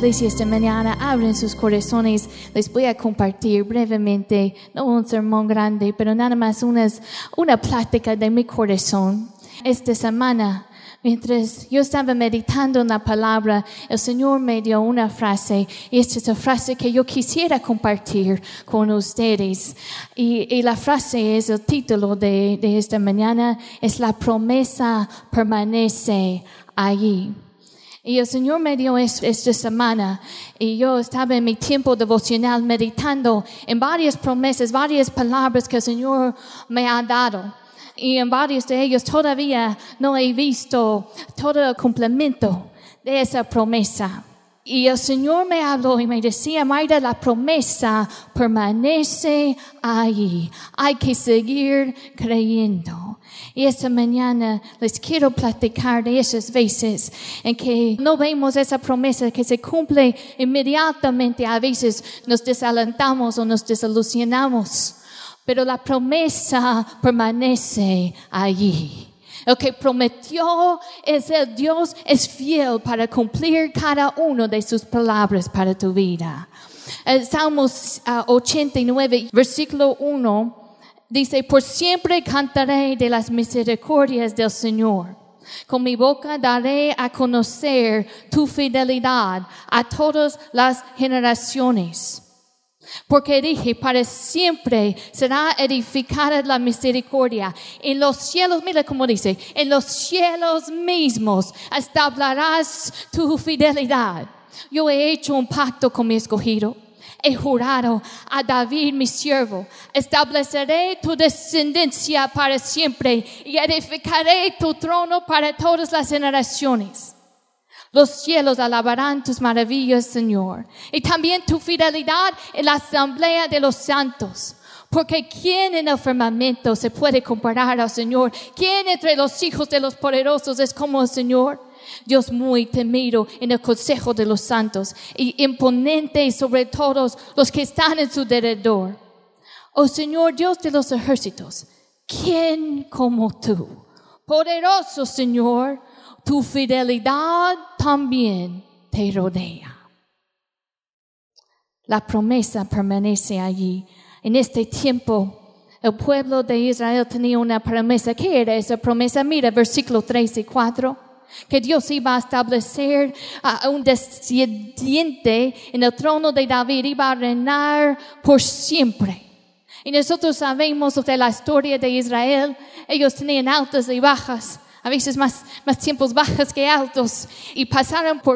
iglesia esta mañana abren sus corazones. Les voy a compartir brevemente, no un sermón grande, pero nada más unas, una plática de mi corazón. Esta semana, mientras yo estaba meditando en la palabra, el Señor me dio una frase, y esta es la frase que yo quisiera compartir con ustedes. Y, y la frase es el título de, de esta mañana, es la promesa permanece allí. Y el Señor me dio es- esta semana y yo estaba en mi tiempo devocional meditando en varias promesas, varias palabras que el Señor me ha dado. Y en varios de ellos todavía no he visto todo el complemento de esa promesa. Y el Señor me habló y me decía, Mayra, la promesa permanece ahí. Hay que seguir creyendo. Y esta mañana les quiero platicar de esas veces en que no vemos esa promesa que se cumple inmediatamente. A veces nos desalentamos o nos desilusionamos. Pero la promesa permanece allí. El que prometió es el Dios, es fiel para cumplir cada uno de sus palabras para tu vida. El Salmos ah, 89, versículo 1, dice, por siempre cantaré de las misericordias del Señor. Con mi boca daré a conocer tu fidelidad a todas las generaciones. Porque dije, para siempre será edificada la misericordia. En los cielos, mira cómo dice, en los cielos mismos establecerás tu fidelidad. Yo he hecho un pacto con mi escogido. He jurado a David, mi siervo, estableceré tu descendencia para siempre y edificaré tu trono para todas las generaciones. Los cielos alabarán tus maravillas, Señor, y también tu fidelidad en la asamblea de los santos. Porque ¿quién en el firmamento se puede comparar al Señor? ¿Quién entre los hijos de los poderosos es como el Señor? Dios muy temido en el consejo de los santos y imponente sobre todos los que están en su derredor. Oh Señor Dios de los ejércitos, ¿quién como tú? Poderoso Señor, tu fidelidad también te rodea. La promesa permanece allí. En este tiempo, el pueblo de Israel tenía una promesa. ¿Qué era esa promesa? Mira, versículo 3 y 4. Que Dios iba a establecer a un descendiente en el trono de David, iba a reinar por siempre. Y nosotros sabemos de la historia de Israel. Ellos tenían altas y bajas, a veces más, más tiempos bajas que altos, y pasaron por